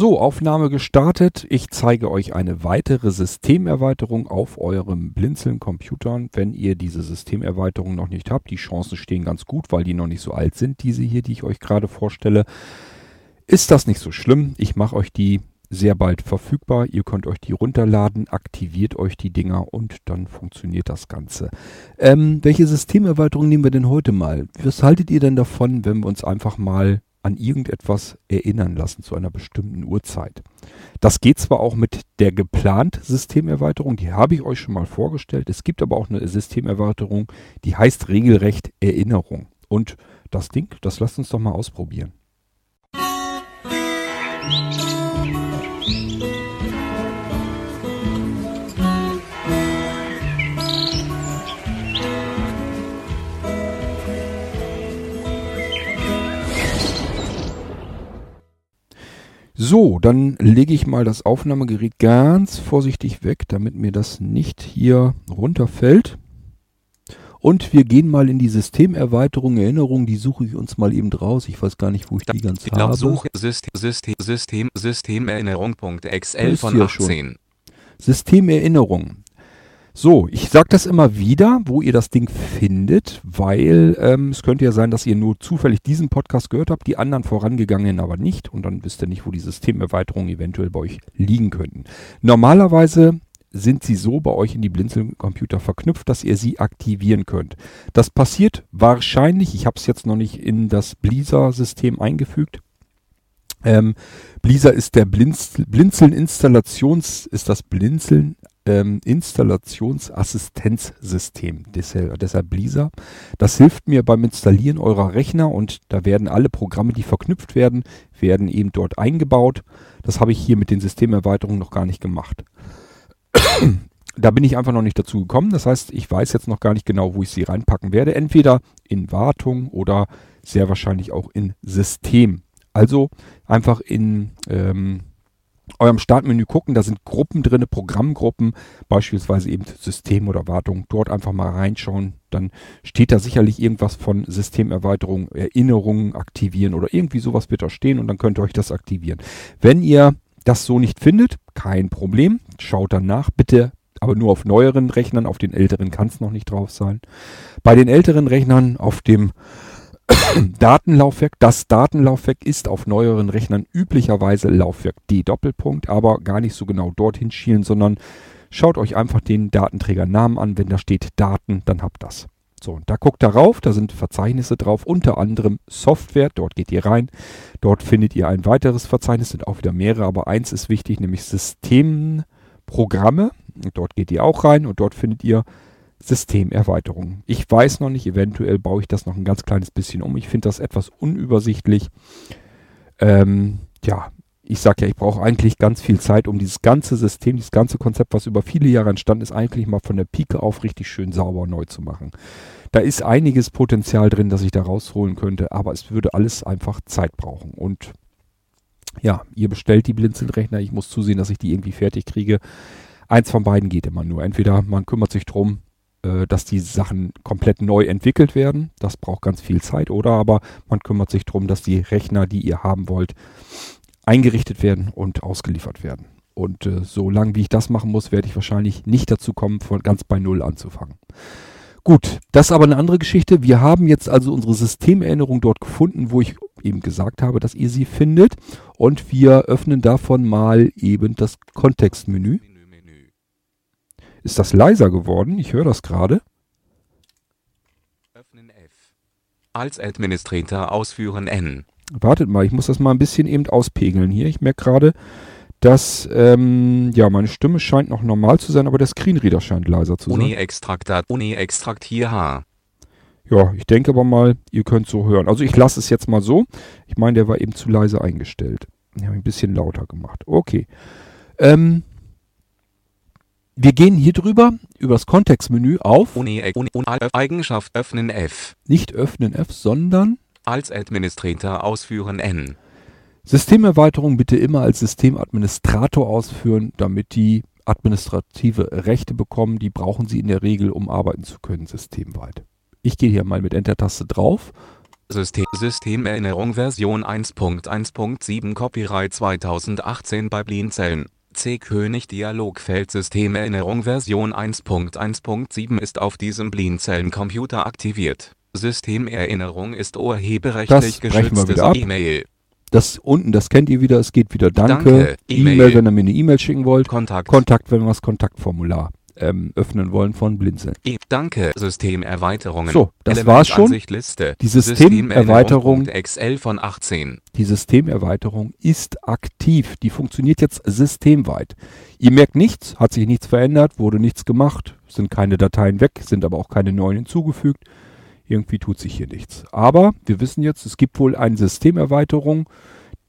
So, Aufnahme gestartet. Ich zeige euch eine weitere Systemerweiterung auf eurem Blinzeln-Computer. Wenn ihr diese Systemerweiterung noch nicht habt, die Chancen stehen ganz gut, weil die noch nicht so alt sind, diese hier, die ich euch gerade vorstelle. Ist das nicht so schlimm? Ich mache euch die sehr bald verfügbar. Ihr könnt euch die runterladen, aktiviert euch die Dinger und dann funktioniert das Ganze. Ähm, welche Systemerweiterung nehmen wir denn heute mal? Was haltet ihr denn davon, wenn wir uns einfach mal an irgendetwas erinnern lassen zu einer bestimmten Uhrzeit. Das geht zwar auch mit der geplant Systemerweiterung, die habe ich euch schon mal vorgestellt. Es gibt aber auch eine Systemerweiterung, die heißt regelrecht Erinnerung. Und das Ding, das lasst uns doch mal ausprobieren. So, dann lege ich mal das Aufnahmegerät ganz vorsichtig weg, damit mir das nicht hier runterfällt. Und wir gehen mal in die Systemerweiterung, Erinnerung, die suche ich uns mal eben raus. Ich weiß gar nicht, wo ich die ganz ich glaub, habe. Suche System, System, System, Systemerinnerung.xl von 18. Schon. Systemerinnerung. So, ich sage das immer wieder, wo ihr das Ding findet, weil ähm, es könnte ja sein, dass ihr nur zufällig diesen Podcast gehört habt, die anderen vorangegangenen aber nicht und dann wisst ihr nicht, wo die Systemerweiterungen eventuell bei euch liegen könnten. Normalerweise sind sie so bei euch in die Blinzeln-Computer verknüpft, dass ihr sie aktivieren könnt. Das passiert wahrscheinlich, ich habe es jetzt noch nicht in das Blizzard-System eingefügt, ähm, Blizzard ist der Blinz Blinzeln Installations, ist das Blinzeln ähm, Installationsassistenzsystem, deshalb, deshalb. Das hilft mir beim Installieren eurer Rechner und da werden alle Programme, die verknüpft werden, werden eben dort eingebaut. Das habe ich hier mit den Systemerweiterungen noch gar nicht gemacht. da bin ich einfach noch nicht dazu gekommen. Das heißt, ich weiß jetzt noch gar nicht genau, wo ich sie reinpacken werde. Entweder in Wartung oder sehr wahrscheinlich auch in System. Also einfach in ähm, eurem Startmenü gucken, da sind Gruppen drin, Programmgruppen, beispielsweise eben System oder Wartung. Dort einfach mal reinschauen, dann steht da sicherlich irgendwas von Systemerweiterung, Erinnerungen aktivieren oder irgendwie sowas wird da stehen und dann könnt ihr euch das aktivieren. Wenn ihr das so nicht findet, kein Problem, schaut dann nach, bitte aber nur auf neueren Rechnern, auf den älteren kann es noch nicht drauf sein. Bei den älteren Rechnern auf dem Datenlaufwerk. Das Datenlaufwerk ist auf neueren Rechnern üblicherweise Laufwerk D Doppelpunkt, aber gar nicht so genau dorthin schielen, sondern schaut euch einfach den Datenträgernamen an. Wenn da steht Daten, dann habt das. So, da guckt darauf, da sind Verzeichnisse drauf, unter anderem Software, dort geht ihr rein, dort findet ihr ein weiteres Verzeichnis, sind auch wieder mehrere, aber eins ist wichtig, nämlich Systemprogramme, dort geht ihr auch rein und dort findet ihr Systemerweiterung. Ich weiß noch nicht, eventuell baue ich das noch ein ganz kleines bisschen um. Ich finde das etwas unübersichtlich. Ähm, ja, ich sage ja, ich brauche eigentlich ganz viel Zeit, um dieses ganze System, dieses ganze Konzept, was über viele Jahre entstanden ist, eigentlich mal von der Pike auf richtig schön sauber neu zu machen. Da ist einiges Potenzial drin, das ich da rausholen könnte, aber es würde alles einfach Zeit brauchen. Und ja, ihr bestellt die Blinzelrechner, ich muss zusehen, dass ich die irgendwie fertig kriege. Eins von beiden geht immer nur. Entweder man kümmert sich drum, äh, dass die Sachen komplett neu entwickelt werden. Das braucht ganz viel Zeit. Oder aber man kümmert sich darum, dass die Rechner, die ihr haben wollt, eingerichtet werden und ausgeliefert werden. Und äh, so lange wie ich das machen muss, werde ich wahrscheinlich nicht dazu kommen, von ganz bei Null anzufangen. Gut, das ist aber eine andere Geschichte. Wir haben jetzt also unsere Systemerinnerung dort gefunden, wo ich eben gesagt habe, dass ihr sie findet. Und wir öffnen davon mal eben das Kontextmenü. Ist das leiser geworden? Ich höre das gerade. Öffnen F. Als Administrator ausführen N. Wartet mal, ich muss das mal ein bisschen eben auspegeln hier. Ich merke gerade, dass ähm, ja meine Stimme scheint noch normal zu sein, aber der Screenreader scheint leiser zu sein. Uni Extraktat, Uni Extrakt hier H. Ja, ich denke aber mal, ihr könnt so hören. Also ich lasse es jetzt mal so. Ich meine, der war eben zu leise eingestellt. Ich habe ein bisschen lauter gemacht. Okay. Ähm, wir gehen hier drüber, über das Kontextmenü auf. Uni, Uni, Uni, Eigenschaft öffnen F. Nicht öffnen F, sondern als Administrator ausführen N. Systemerweiterung bitte immer als Systemadministrator ausführen, damit die administrative Rechte bekommen. Die brauchen sie in der Regel, um arbeiten zu können, systemweit. Ich gehe hier mal mit Enter-Taste drauf System Systemerinnerung Version 1.1.7 Copyright 2018 bei Blinzeln. C. König Dialogfeld Systemerinnerung Version 1.1.7 ist auf diesem Blinzeln-Computer aktiviert. Systemerinnerung ist urheberrechtlich geschütztes E-Mail. Das unten, das kennt ihr wieder, es geht wieder Danke. Danke E-Mail, wenn ihr mir eine E-Mail schicken wollt. Kontakt. Kontakt, wenn wir das Kontaktformular ähm, öffnen wollen von Blinzeln. Danke, Systemerweiterungen. So, das Element war's schon. Die Systemerweiterung XL von 18. Die Systemerweiterung ist aktiv. Die funktioniert jetzt systemweit. Ihr merkt nichts, hat sich nichts verändert, wurde nichts gemacht, sind keine Dateien weg, sind aber auch keine neuen hinzugefügt. Irgendwie tut sich hier nichts. Aber wir wissen jetzt, es gibt wohl eine Systemerweiterung,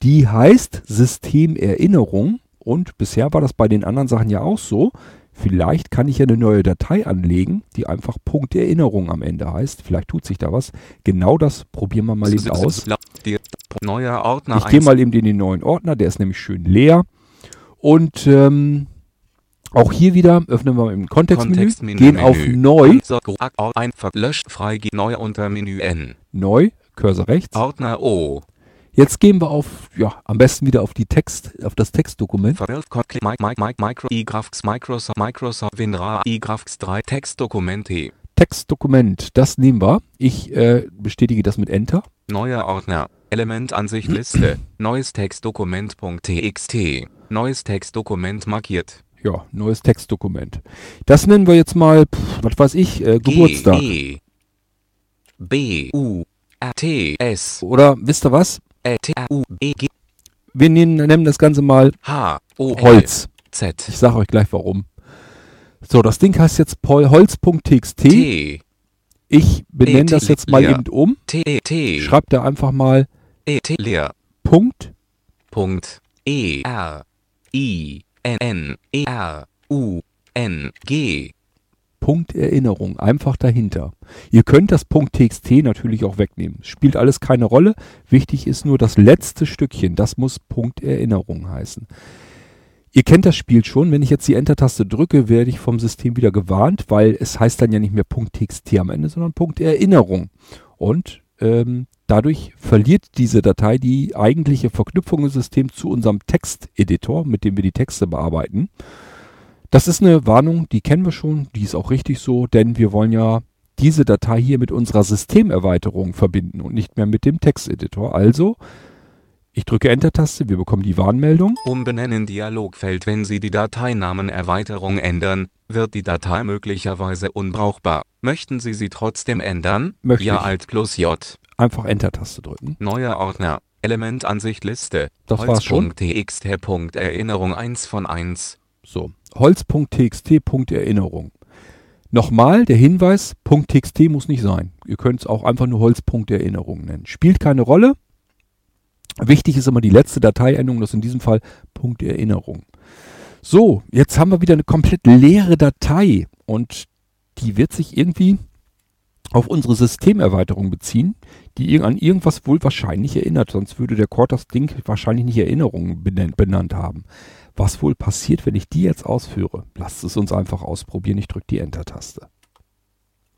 die heißt Systemerinnerung. Und bisher war das bei den anderen Sachen ja auch so. Vielleicht kann ich ja eine neue Datei anlegen, die einfach Punkt Erinnerung am Ende heißt. Vielleicht tut sich da was. Genau das probieren wir mal eben aus. Neuer Ordner ich gehe mal eben in den neuen Ordner, der ist nämlich schön leer. Und ähm, auch hier wieder öffnen wir im Kontextmenü, Kontextmenü gehen auf Neu. Einfach löscht frei, neu unter Menü N. Neu, Cursor rechts. Ordner O. Jetzt gehen wir auf, ja, am besten wieder auf die Text, auf das Textdokument. Microsoft, Microsoft WinRAR iGraphics 3 Textdokumente. Textdokument, das nehmen wir. Ich äh, bestätige das mit Enter. Neuer Ordner, Elementansicht Liste, neues Textdokument.txt, neues Textdokument markiert. Ja, neues Textdokument. Das nennen wir jetzt mal, pff, was weiß ich, äh, Geburtstag. G, E, B, U, R, T, S. Oder wisst ihr was? Äh, e Wir nennen, nennen das Ganze mal H O Holz. Z. Ich sage euch gleich warum. So, das Ding heißt jetzt Holz.txt. Ich benenne das jetzt mal eben um. Schreibt da einfach mal e. Punkt. Punkt. E R I N N E R U N G Punkt Erinnerung einfach dahinter. Ihr könnt das Punkt .txt natürlich auch wegnehmen. Spielt alles keine Rolle. Wichtig ist nur das letzte Stückchen. Das muss Punkt Erinnerung heißen. Ihr kennt das Spiel schon. Wenn ich jetzt die Enter-Taste drücke, werde ich vom System wieder gewarnt, weil es heißt dann ja nicht mehr Punkt .txt am Ende, sondern Punkt Erinnerung. Und ähm, dadurch verliert diese Datei die eigentliche Verknüpfung im System zu unserem Texteditor, mit dem wir die Texte bearbeiten. Das ist eine Warnung, die kennen wir schon, die ist auch richtig so, denn wir wollen ja diese Datei hier mit unserer Systemerweiterung verbinden und nicht mehr mit dem Texteditor. Also, ich drücke Enter-Taste, wir bekommen die Warnmeldung. Umbenennen Dialogfeld Wenn Sie die Dateinamen Erweiterung ändern, wird die Datei möglicherweise unbrauchbar. Möchten Sie sie trotzdem ändern? Möchte ja ich. Alt plus J. Einfach Enter-Taste drücken. Neuer Ordner. Elementansicht Liste. Das war's schon. .txt. Erinnerung 1 von 1. So, Holz.txt. Erinnerung. Nochmal der Hinweis, .txt muss nicht sein. Ihr könnt es auch einfach nur Holz.erinnerung nennen. Spielt keine Rolle. Wichtig ist immer die letzte Dateiendung, das ist in diesem Fall .erinnerung. So, jetzt haben wir wieder eine komplett leere Datei und die wird sich irgendwie auf unsere Systemerweiterung beziehen, die an irgendwas wohl wahrscheinlich erinnert, sonst würde der Cord das Ding wahrscheinlich nicht Erinnerungen benannt haben. Was wohl passiert, wenn ich die jetzt ausführe? Lasst es uns einfach ausprobieren. Ich drücke die Enter-Taste.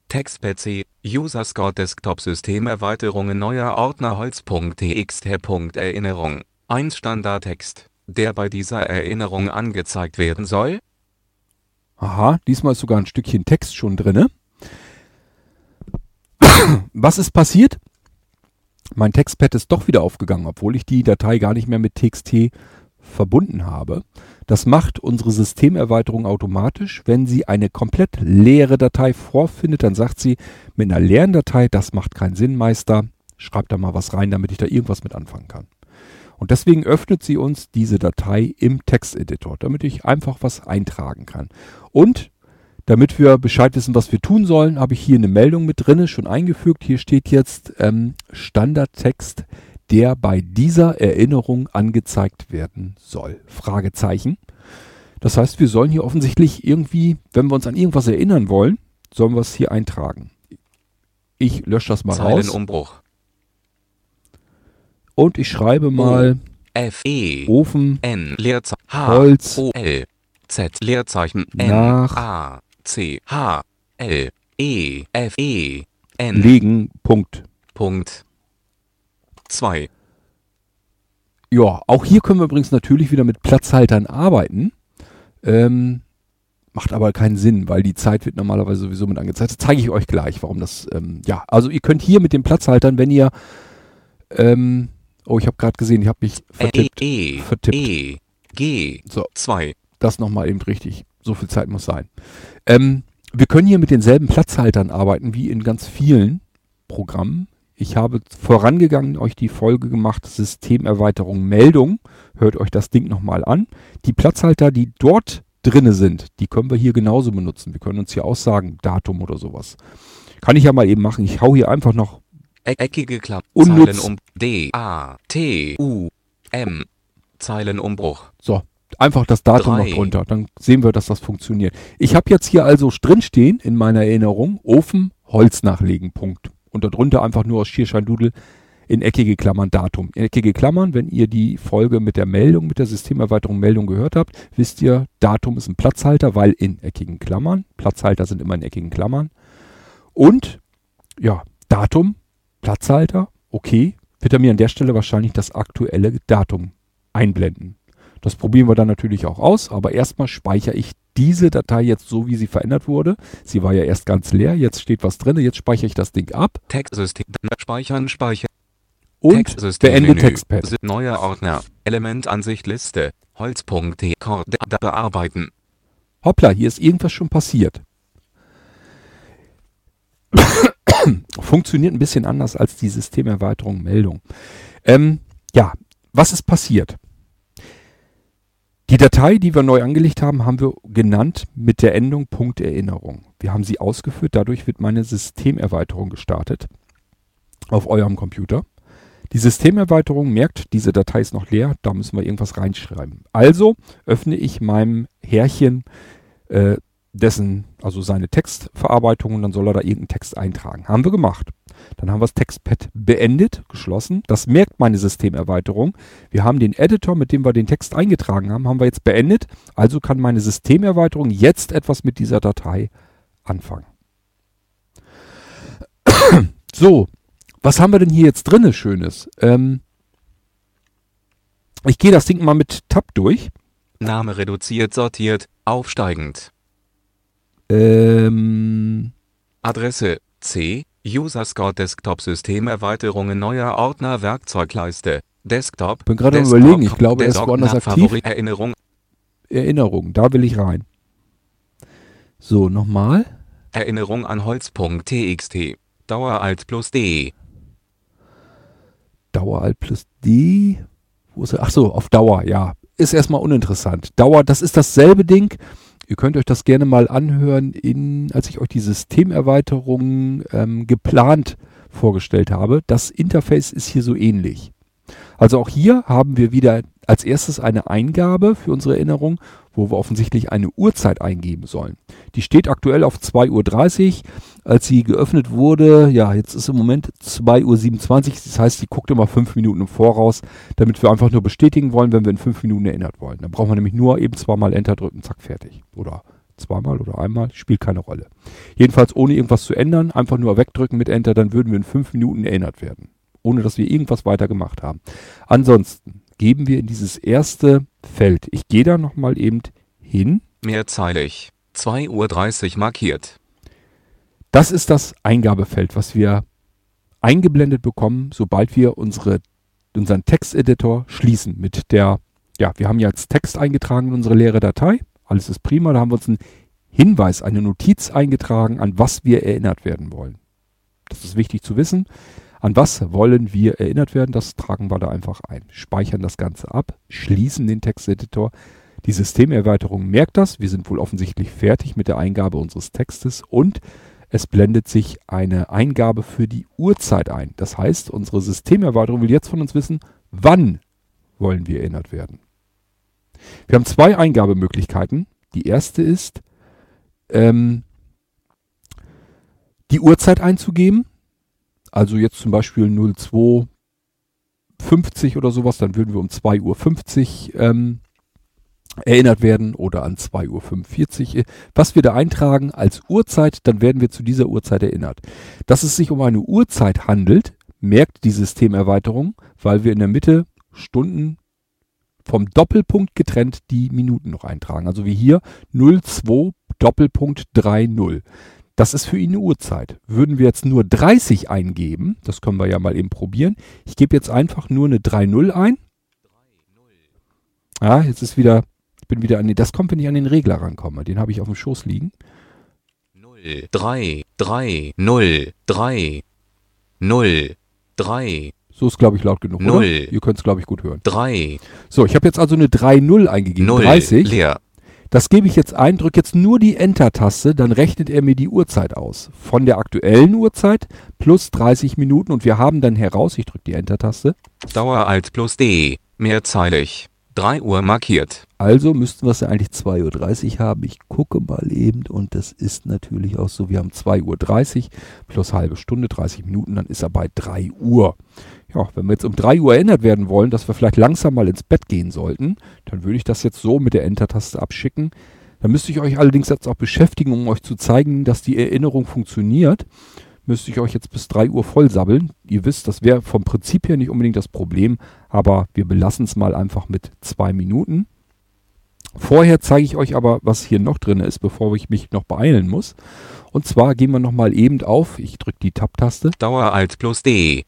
Text-PC, User Score Desktop Systemerweiterungen neuer Ordner Holz.txt. Erinnerung. 1 Standardtext, der bei dieser Erinnerung angezeigt werden soll. Aha, diesmal ist sogar ein Stückchen Text schon drinne. Was ist passiert? Mein Textpad ist doch wieder aufgegangen, obwohl ich die Datei gar nicht mehr mit txt verbunden habe. Das macht unsere Systemerweiterung automatisch. Wenn sie eine komplett leere Datei vorfindet, dann sagt sie mit einer leeren Datei, das macht keinen Sinn, Meister. Schreibt da mal was rein, damit ich da irgendwas mit anfangen kann. Und deswegen öffnet sie uns diese Datei im Texteditor, damit ich einfach was eintragen kann. Und damit wir Bescheid wissen, was wir tun sollen, habe ich hier eine Meldung mit drinne schon eingefügt. Hier steht jetzt ähm, Standardtext der bei dieser Erinnerung angezeigt werden soll. Fragezeichen. Das heißt, wir sollen hier offensichtlich irgendwie, wenn wir uns an irgendwas erinnern wollen, sollen wir es hier eintragen. Ich lösche das mal raus. Umbruch. Und ich schreibe mal F E Ofen N Leerzeichen H Holz O L Z Leerzeichen N nach A C H L E F E N legen. Punkt. Punkt 2. Ja, auch hier können wir übrigens natürlich wieder mit Platzhaltern arbeiten. Ähm, macht aber keinen Sinn, weil die Zeit wird normalerweise sowieso mit angezeigt. Das zeige ich euch gleich, warum das, ähm, ja, also ihr könnt hier mit den Platzhaltern, wenn ihr, ähm, oh, ich habe gerade gesehen, ich habe mich vertippt. E, vertippt. E, G, So. 2. Das nochmal eben richtig. So viel Zeit muss sein. Ähm, wir können hier mit denselben Platzhaltern arbeiten wie in ganz vielen Programmen. Ich habe vorangegangen euch die Folge gemacht, Systemerweiterung Meldung. Hört euch das Ding nochmal an. Die Platzhalter, die dort drinne sind, die können wir hier genauso benutzen. Wir können uns hier aussagen, Datum oder sowas. Kann ich ja mal eben machen. Ich hau hier einfach noch eckige Klappe. Unnutz. Zeilen um D, A, T, U, M. Zeilenumbruch. So, einfach das Datum Drei. noch drunter. Dann sehen wir, dass das funktioniert. Ich habe jetzt hier also drinstehen in meiner Erinnerung, Ofen, Holz nachlegen, Punkt. Und darunter einfach nur aus Schierscheindudel in eckige Klammern Datum. In eckige Klammern, wenn ihr die Folge mit der Meldung, mit der Systemerweiterung Meldung gehört habt, wisst ihr, Datum ist ein Platzhalter, weil in eckigen Klammern. Platzhalter sind immer in eckigen Klammern. Und, ja, Datum, Platzhalter, okay, wird er mir an der Stelle wahrscheinlich das aktuelle Datum einblenden. Das probieren wir dann natürlich auch aus, aber erstmal speichere ich diese Datei jetzt so, wie sie verändert wurde. Sie war ja erst ganz leer, jetzt steht was drin, jetzt speichere ich das Ding ab Textsystem. Speichern, Speichern. und Textsystem. beende. Textpad. Neuer Ordner. Elementansicht Liste. Holz.t. Bearbeiten. Hoppla, hier ist irgendwas schon passiert. Funktioniert ein bisschen anders als die Systemerweiterung Meldung. Ähm, ja, was ist passiert? Die Datei, die wir neu angelegt haben, haben wir genannt mit der Endung Punkt Erinnerung. Wir haben sie ausgeführt, dadurch wird meine Systemerweiterung gestartet auf eurem Computer. Die Systemerweiterung merkt, diese Datei ist noch leer, da müssen wir irgendwas reinschreiben. Also öffne ich meinem Härchen äh, dessen, also seine Textverarbeitung und dann soll er da irgendeinen Text eintragen. Haben wir gemacht. Dann haben wir das Textpad beendet, geschlossen. Das merkt meine Systemerweiterung. Wir haben den Editor, mit dem wir den Text eingetragen haben, haben wir jetzt beendet. Also kann meine Systemerweiterung jetzt etwas mit dieser Datei anfangen. So, was haben wir denn hier jetzt drinne Schönes? Ähm, ich gehe das Ding mal mit Tab durch. Name reduziert, sortiert, aufsteigend. Ähm, Adresse C. User Score Desktop Systemerweiterungen neuer Ordner Werkzeugleiste. Desktop. Bin gerade am überlegen, ich glaube, er ist woanders aktiv. Erinnerung. Erinnerung, da will ich rein. So, nochmal. Erinnerung an Holz.txt. Dauer Alt plus D. Dauer Alt plus D. Wo ist er? Ach so, auf Dauer, ja. Ist erstmal uninteressant. Dauer, das ist dasselbe Ding. Ihr könnt euch das gerne mal anhören, in, als ich euch die Systemerweiterung ähm, geplant vorgestellt habe. Das Interface ist hier so ähnlich. Also auch hier haben wir wieder als erstes eine Eingabe für unsere Erinnerung, wo wir offensichtlich eine Uhrzeit eingeben sollen. Die steht aktuell auf 2.30 Uhr. Als sie geöffnet wurde, ja, jetzt ist im Moment 2.27 Uhr. Das heißt, sie guckt immer fünf Minuten im Voraus, damit wir einfach nur bestätigen wollen, wenn wir in fünf Minuten erinnert wollen. Dann brauchen wir nämlich nur eben zweimal Enter drücken, zack, fertig. Oder zweimal oder einmal, spielt keine Rolle. Jedenfalls ohne irgendwas zu ändern, einfach nur wegdrücken mit Enter, dann würden wir in fünf Minuten erinnert werden. Ohne dass wir irgendwas weiter gemacht haben. Ansonsten geben wir in dieses erste Feld. Ich gehe da nochmal eben hin. Mehrzeilig. 2.30 Uhr markiert. Das ist das Eingabefeld, was wir eingeblendet bekommen, sobald wir unsere, unseren Texteditor schließen mit der, ja, wir haben ja als Text eingetragen in unsere leere Datei. Alles ist prima. Da haben wir uns einen Hinweis, eine Notiz eingetragen, an was wir erinnert werden wollen. Das ist wichtig zu wissen. An was wollen wir erinnert werden? Das tragen wir da einfach ein. Speichern das Ganze ab, schließen den Texteditor. Die Systemerweiterung merkt das. Wir sind wohl offensichtlich fertig mit der Eingabe unseres Textes und es blendet sich eine Eingabe für die Uhrzeit ein. Das heißt, unsere Systemerweiterung will jetzt von uns wissen, wann wollen wir erinnert werden. Wir haben zwei Eingabemöglichkeiten. Die erste ist, ähm, die Uhrzeit einzugeben. Also jetzt zum Beispiel 0250 oder sowas, dann würden wir um 2.50 Uhr ähm, erinnert werden oder an 2.45 Uhr. Was wir da eintragen als Uhrzeit, dann werden wir zu dieser Uhrzeit erinnert. Dass es sich um eine Uhrzeit handelt, merkt die Systemerweiterung, weil wir in der Mitte Stunden vom Doppelpunkt getrennt die Minuten noch eintragen. Also wie hier 02 Doppelpunkt 30. Das ist für ihn eine Uhrzeit. Würden wir jetzt nur 30 eingeben, das können wir ja mal eben probieren. Ich gebe jetzt einfach nur eine 30 ein. Ja, jetzt ist wieder, ich bin wieder an den, das kommt, wenn ich an den Regler rankomme. Den habe ich auf dem Schoß liegen. 0, 3, 3, 0, 3, 0, 3, So ist, glaube ich, laut genug, Null. oder? Ihr könnt es, glaube ich, gut hören. 3, So, ich habe jetzt also eine 3.0 eingegeben. 0, 30. leer. Das gebe ich jetzt ein, drücke jetzt nur die Enter-Taste, dann rechnet er mir die Uhrzeit aus. Von der aktuellen Uhrzeit plus 30 Minuten und wir haben dann heraus, ich drücke die Enter-Taste, Dauer Alt plus D, mehrzeilig. 3 Uhr markiert. also müssten wir es ja eigentlich 2.30 Uhr haben. Ich gucke mal eben und das ist natürlich auch so, wir haben 2.30 Uhr plus halbe Stunde, 30 Minuten, dann ist er bei 3 Uhr. Ja, wenn wir jetzt um 3 Uhr erinnert werden wollen, dass wir vielleicht langsam mal ins Bett gehen sollten, dann würde ich das jetzt so mit der Enter-Taste abschicken. Dann müsste ich euch allerdings jetzt auch beschäftigen, um euch zu zeigen, dass die Erinnerung funktioniert. Müsste ich euch jetzt bis 3 Uhr voll sabbeln. Ihr wisst, das wäre vom Prinzip her nicht unbedingt das Problem, aber wir belassen es mal einfach mit 2 Minuten. Vorher zeige ich euch aber, was hier noch drin ist, bevor ich mich noch beeilen muss. Und zwar gehen wir nochmal eben auf, ich drücke die Tab-Taste, Dauer Alt plus D.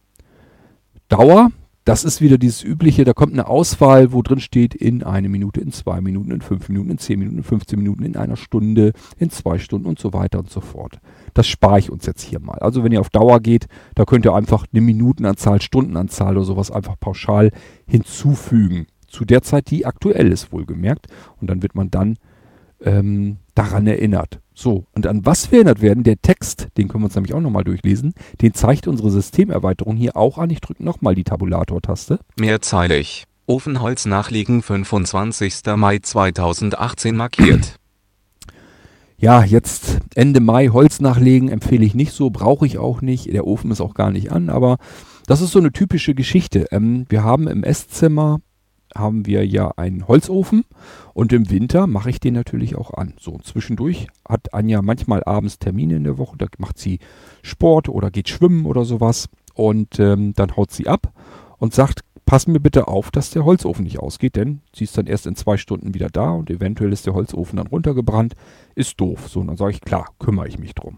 Dauer, das ist wieder dieses übliche, da kommt eine Auswahl, wo drin steht in eine Minute, in zwei Minuten, in fünf Minuten, in zehn Minuten, in 15 Minuten, in einer Stunde, in zwei Stunden und so weiter und so fort. Das spare ich uns jetzt hier mal. Also wenn ihr auf Dauer geht, da könnt ihr einfach eine Minutenanzahl, Stundenanzahl oder sowas einfach pauschal hinzufügen. Zu der Zeit, die aktuell ist, wohlgemerkt. Und dann wird man dann ähm, daran erinnert. So, und an was wir erinnert werden, der Text, den können wir uns nämlich auch nochmal durchlesen, den zeigt unsere Systemerweiterung hier auch an. Ich drücke nochmal die Tabulator-Taste. Mehrzeilig. Ofenholz nachliegen 25. Mai 2018 markiert. Ja, jetzt Ende Mai Holz nachlegen empfehle ich nicht so, brauche ich auch nicht. Der Ofen ist auch gar nicht an, aber das ist so eine typische Geschichte. Ähm, wir haben im Esszimmer haben wir ja einen Holzofen und im Winter mache ich den natürlich auch an. So, zwischendurch hat Anja manchmal abends Termine in der Woche, da macht sie Sport oder geht schwimmen oder sowas und ähm, dann haut sie ab und sagt, pass mir bitte auf, dass der Holzofen nicht ausgeht, denn sie ist dann erst in zwei Stunden wieder da und eventuell ist der Holzofen dann runtergebrannt. Ist doof. So, und dann sage ich, klar, kümmere ich mich drum.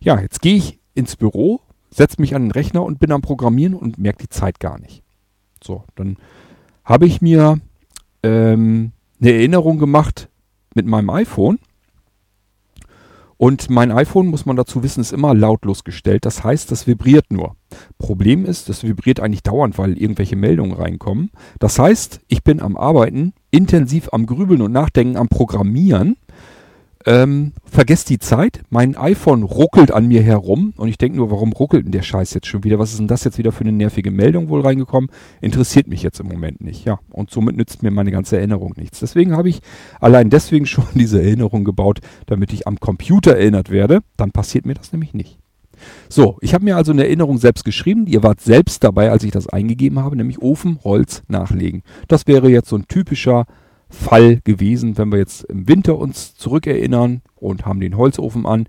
Ja, jetzt gehe ich ins Büro, setze mich an den Rechner und bin am Programmieren und merke die Zeit gar nicht. So, dann habe ich mir ähm, eine Erinnerung gemacht mit meinem iPhone. Und mein iPhone, muss man dazu wissen, ist immer lautlos gestellt. Das heißt, das vibriert nur. Problem ist, das vibriert eigentlich dauernd, weil irgendwelche Meldungen reinkommen. Das heißt, ich bin am Arbeiten, intensiv am Grübeln und Nachdenken, am Programmieren. Ähm, vergesst die Zeit. Mein iPhone ruckelt an mir herum und ich denke nur, warum ruckelt denn der Scheiß jetzt schon wieder? Was ist denn das jetzt wieder für eine nervige Meldung wohl reingekommen? Interessiert mich jetzt im Moment nicht. Ja, und somit nützt mir meine ganze Erinnerung nichts. Deswegen habe ich allein deswegen schon diese Erinnerung gebaut, damit ich am Computer erinnert werde. Dann passiert mir das nämlich nicht. So, ich habe mir also eine Erinnerung selbst geschrieben. Ihr wart selbst dabei, als ich das eingegeben habe, nämlich Ofen, Holz, nachlegen. Das wäre jetzt so ein typischer Fall gewesen, wenn wir jetzt im Winter uns zurückerinnern und haben den Holzofen an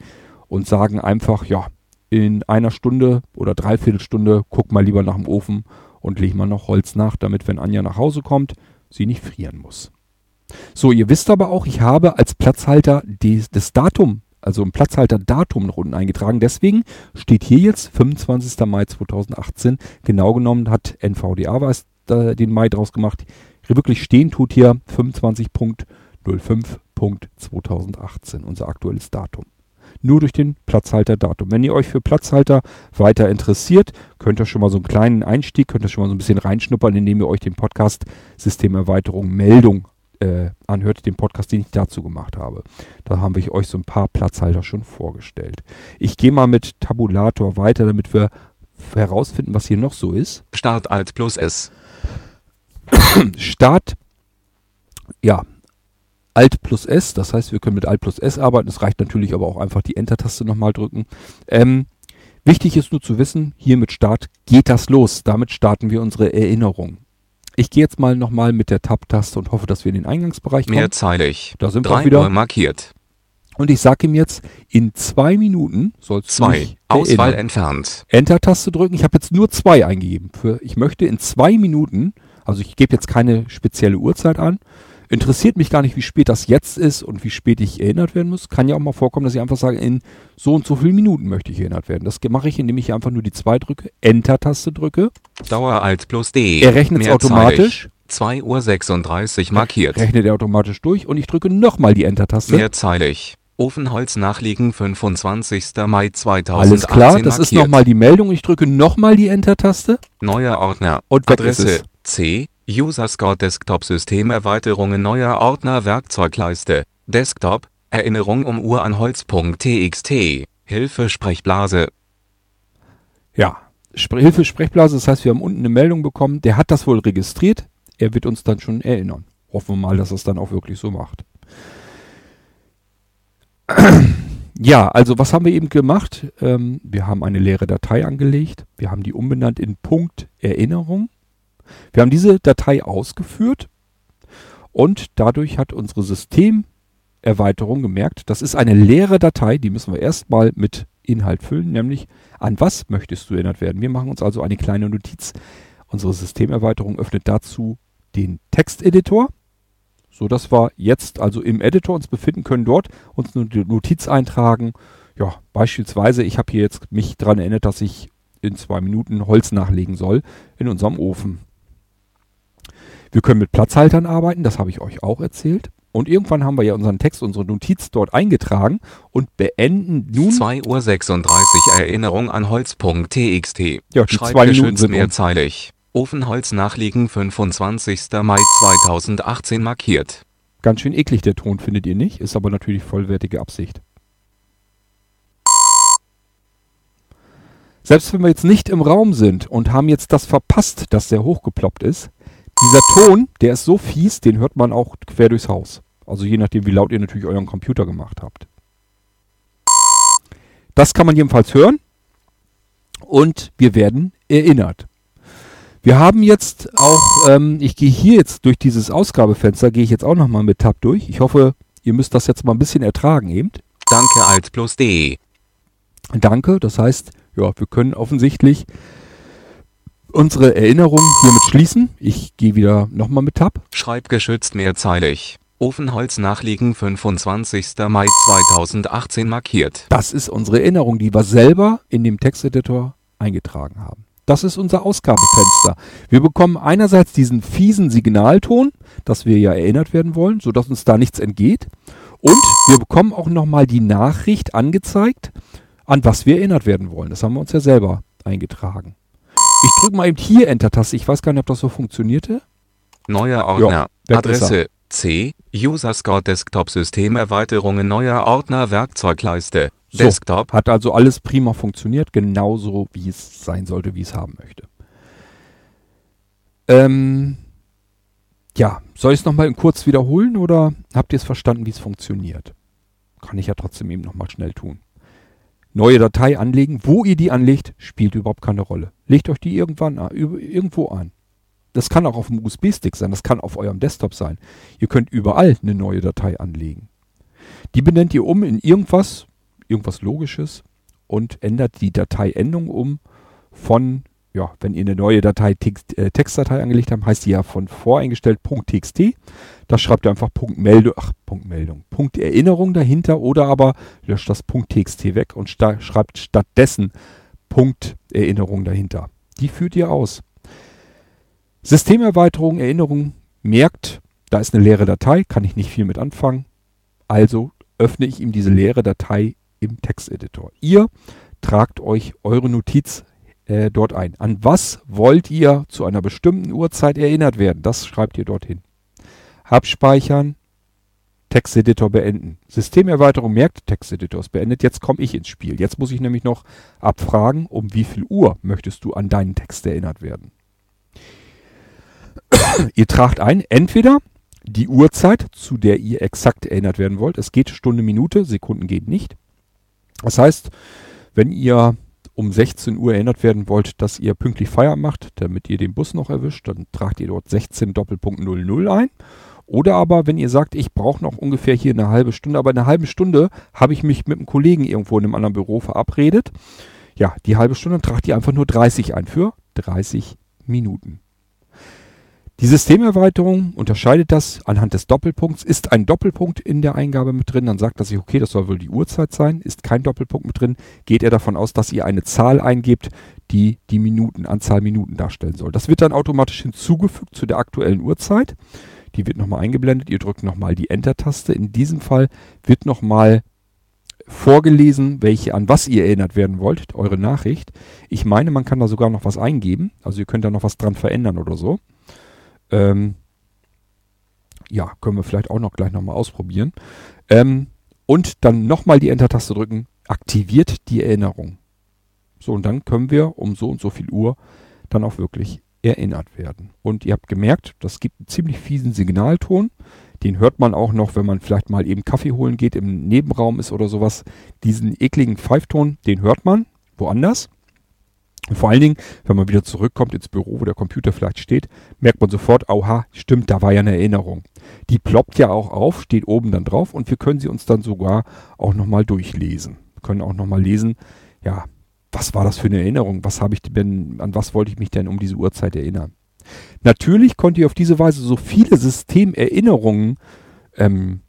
und sagen einfach, ja, in einer Stunde oder dreiviertel Stunde guck mal lieber nach dem Ofen und leg mal noch Holz nach, damit, wenn Anja nach Hause kommt, sie nicht frieren muss. So, ihr wisst aber auch, ich habe als Platzhalter die, das Datum, also ein Platzhalter-Datum noch unten eingetragen. Deswegen steht hier jetzt 25. Mai 2018. Genau genommen hat NVDA was, äh, den Mai draus gemacht wirklich stehen tut hier 25.05.2018, unser aktuelles Datum. Nur durch den Platzhalter-Datum. Wenn ihr euch für Platzhalter weiter interessiert, könnt ihr schon mal so einen kleinen Einstieg, könnt ihr schon mal so ein bisschen reinschnuppern, indem ihr euch den Podcast Systemerweiterung Meldung äh, anhört, den Podcast, den ich dazu gemacht habe. Da haben wir euch so ein paar Platzhalter schon vorgestellt. Ich gehe mal mit Tabulator weiter, damit wir herausfinden, was hier noch so ist. Start Alt plus S. Start, ja, Alt plus S, das heißt, wir können mit Alt plus S arbeiten. Es reicht natürlich aber auch einfach die Enter-Taste nochmal drücken. Ähm, wichtig ist nur zu wissen, hier mit Start geht das los. Damit starten wir unsere Erinnerung. Ich gehe jetzt mal nochmal mit der Tab-Taste und hoffe, dass wir in den Eingangsbereich kommen. Mehrzeilig. Da sind wir 3 auch wieder. Markiert. Und ich sage ihm jetzt, in zwei Minuten sollst du 2. mich Auswahl entfernt. Enter-Taste drücken. Ich habe jetzt nur zwei eingegeben. Für, ich möchte in zwei Minuten, also ich gebe jetzt keine spezielle Uhrzeit an, interessiert mich gar nicht, wie spät das jetzt ist und wie spät ich erinnert werden muss. Kann ja auch mal vorkommen, dass ich einfach sage, in so und so vielen Minuten möchte ich erinnert werden. Das mache ich, indem ich einfach nur die zwei drücke, Enter-Taste drücke. Dauer Alt plus D. Er rechnet es automatisch. 2 Uhr 36 markiert. Rechnet er automatisch durch und ich drücke nochmal die Enter-Taste. Mehrzeilig. Ofenholz nachliegen 25. Mai 2018 Alles klar, das ist markiert. nochmal die Meldung. Ich drücke nochmal die Enter-Taste. Neuer Ordner. Und ist Adresse es. C. User Score Desktop System Erweiterungen neuer Ordner Werkzeugleiste. Desktop. Erinnerung um Uhr an Holz.txt. Hilfe Sprechblase. Ja, Hilfe Sprechblase, das heißt, wir haben unten eine Meldung bekommen. Der hat das wohl registriert. Er wird uns dann schon erinnern. Hoffen wir mal, dass er es dann auch wirklich so macht. Ja, also was haben wir eben gemacht? Ähm, wir haben eine leere Datei angelegt. Wir haben die umbenannt in Punkt Erinnerung. Wir haben diese Datei ausgeführt und dadurch hat unsere Systemerweiterung gemerkt, das ist eine leere Datei, die müssen wir erstmal mit Inhalt füllen, nämlich an was möchtest du erinnert werden. Wir machen uns also eine kleine Notiz. Unsere Systemerweiterung öffnet dazu den Texteditor, so dass wir jetzt also im Editor uns befinden können, dort uns eine Notiz eintragen. Ja, beispielsweise, ich habe hier jetzt mich daran erinnert, dass ich in zwei Minuten Holz nachlegen soll in unserem Ofen. Wir können mit Platzhaltern arbeiten, das habe ich euch auch erzählt. Und irgendwann haben wir ja unseren Text, unsere Notiz dort eingetragen und beenden nun 2 Uhr 36 Erinnerung an Holz.txt. Ja, die zwei Minuten sind mehrzeilig. Ofenholz nachliegen 25. Mai 2018 markiert. Ganz schön eklig der Ton, findet ihr nicht? Ist aber natürlich vollwertige Absicht. Selbst wenn wir jetzt nicht im Raum sind und haben jetzt das verpasst, dass der hochgeploppt ist, dieser Ton, der ist so fies, den hört man auch quer durchs Haus. Also je nachdem, wie laut ihr natürlich euren Computer gemacht habt. Das kann man jedenfalls hören und wir werden erinnert. Wir haben jetzt auch, ähm, ich gehe hier jetzt durch dieses Ausgabefenster, gehe ich jetzt auch nochmal mit Tab durch. Ich hoffe, ihr müsst das jetzt mal ein bisschen ertragen eben. Danke Alt plus D. Danke, das heißt, ja, wir können offensichtlich unsere Erinnerung hiermit schließen. Ich gehe wieder nochmal mit Tab. Schreibgeschützt mehrzeilig. Ofenholz nachliegen 25. Mai 2018 markiert. Das ist unsere Erinnerung, die wir selber in dem Texteditor eingetragen haben. Das ist unser Ausgabefenster. Wir bekommen einerseits diesen fiesen Signalton, dass wir ja erinnert werden wollen, sodass uns da nichts entgeht. Und wir bekommen auch nochmal die Nachricht angezeigt, an was wir erinnert werden wollen. Das haben wir uns ja selber eingetragen. Ich drücke mal eben hier Enter-Taste. Ich weiß gar nicht, ob das so funktionierte. Neuer Ordner. er. Adresse C. User Score Desktop System Erweiterungen neuer Ordner Werkzeugleiste. So, Desktop. Hat also alles prima funktioniert, genauso wie es sein sollte, wie es haben möchte. Ähm, ja, soll ich es nochmal kurz wiederholen oder habt ihr es verstanden, wie es funktioniert? Kann ich ja trotzdem eben nochmal schnell tun. Neue Datei anlegen. Wo ihr die anlegt, spielt überhaupt keine Rolle. Legt euch die irgendwann an, üb- irgendwo an. Das kann auch auf dem USB-Stick sein, das kann auf eurem Desktop sein. Ihr könnt überall eine neue Datei anlegen. Die benennt ihr um in irgendwas, irgendwas Logisches und ändert die Dateiendung um von, ja, wenn ihr eine neue Datei, Text, äh, Textdatei angelegt habt, heißt die ja von voreingestellt .txt. Da schreibt ihr einfach Punkt Meldung, ach, Punkt Meldung, Punkt Erinnerung dahinter oder aber löscht das .txt weg und schreibt stattdessen Punkt Erinnerung dahinter. Die führt ihr aus. Systemerweiterung, Erinnerung, merkt, da ist eine leere Datei, kann ich nicht viel mit anfangen. Also öffne ich ihm diese leere Datei im Texteditor. Ihr tragt euch eure Notiz äh, dort ein. An was wollt ihr zu einer bestimmten Uhrzeit erinnert werden? Das schreibt ihr dorthin. Abspeichern, Texteditor beenden. Systemerweiterung merkt, Texteditor ist beendet. Jetzt komme ich ins Spiel. Jetzt muss ich nämlich noch abfragen, um wie viel Uhr möchtest du an deinen Text erinnert werden. ihr tragt ein, entweder die Uhrzeit, zu der ihr exakt erinnert werden wollt. Es geht Stunde, Minute, Sekunden geht nicht. Das heißt, wenn ihr um 16 Uhr erinnert werden wollt, dass ihr pünktlich Feierabend macht, damit ihr den Bus noch erwischt, dann tragt ihr dort 16 Doppelpunkt 00 ein. Oder aber, wenn ihr sagt, ich brauche noch ungefähr hier eine halbe Stunde, aber in einer halben Stunde habe ich mich mit einem Kollegen irgendwo in einem anderen Büro verabredet. Ja, die halbe Stunde tragt ihr einfach nur 30 ein für 30 Minuten. Die Systemerweiterung unterscheidet das anhand des Doppelpunkts. Ist ein Doppelpunkt in der Eingabe mit drin, dann sagt er sich, okay, das soll wohl die Uhrzeit sein. Ist kein Doppelpunkt mit drin, geht er davon aus, dass ihr eine Zahl eingebt, die die Minuten, Anzahl Minuten darstellen soll. Das wird dann automatisch hinzugefügt zu der aktuellen Uhrzeit. Die wird nochmal eingeblendet. Ihr drückt nochmal die Enter-Taste. In diesem Fall wird nochmal vorgelesen, welche an was ihr erinnert werden wollt, eure Nachricht. Ich meine, man kann da sogar noch was eingeben. Also ihr könnt da noch was dran verändern oder so. Ähm, ja, können wir vielleicht auch noch gleich nochmal ausprobieren. Ähm, und dann nochmal die Enter-Taste drücken, aktiviert die Erinnerung. So, und dann können wir um so und so viel Uhr dann auch wirklich erinnert werden. Und ihr habt gemerkt, das gibt einen ziemlich fiesen Signalton. Den hört man auch noch, wenn man vielleicht mal eben Kaffee holen geht, im Nebenraum ist oder sowas. Diesen ekligen Pfeifton, den hört man woanders. Und vor allen Dingen, wenn man wieder zurückkommt ins Büro, wo der Computer vielleicht steht, merkt man sofort, auha, stimmt, da war ja eine Erinnerung. Die ploppt ja auch auf, steht oben dann drauf und wir können sie uns dann sogar auch nochmal durchlesen. Wir können auch nochmal lesen, ja, was war das für eine Erinnerung? Was habe ich denn, an was wollte ich mich denn um diese Uhrzeit erinnern? Natürlich könnt ihr auf diese Weise so viele Systemerinnerungen ähm,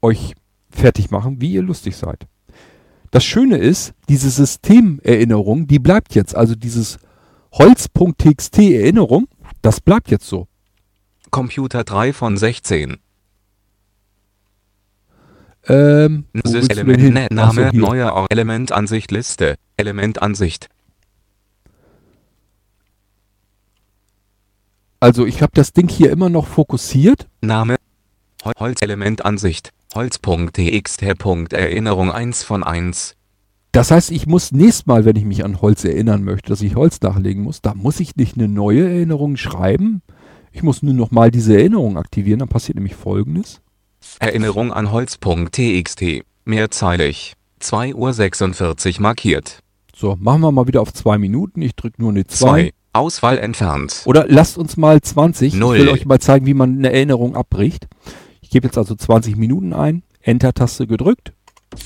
euch fertig machen, wie ihr lustig seid. Das Schöne ist, diese Systemerinnerung, die bleibt jetzt. Also dieses Holz.txt Erinnerung, das bleibt jetzt so. Computer 3 von 16. Ähm, Element so, Name hier. neuer Element Ansicht Liste Element Ansicht Also ich habe das Ding hier immer noch fokussiert. Name Hol Holz Element Ansicht Holz.txt Erinnerung 1 von 1 Das heißt, ich muss nächstes Mal, wenn ich mich an Holz erinnern möchte, dass ich Holz nachlegen muss, da muss ich nicht eine neue Erinnerung schreiben. Ich muss nur noch mal diese Erinnerung aktivieren. Dann passiert nämlich Folgendes. Erinnerung an Holz.txt mehrzeilig 2 Uhr 46 markiert So, machen wir mal wieder auf zwei Minuten. Ich drücke nur eine 2. 2 Auswahl entfernt Oder lasst uns mal 20. Null. Ich will euch mal zeigen, wie man eine Erinnerung abbricht. Ich gebe jetzt also 20 Minuten ein. Enter-Taste gedrückt.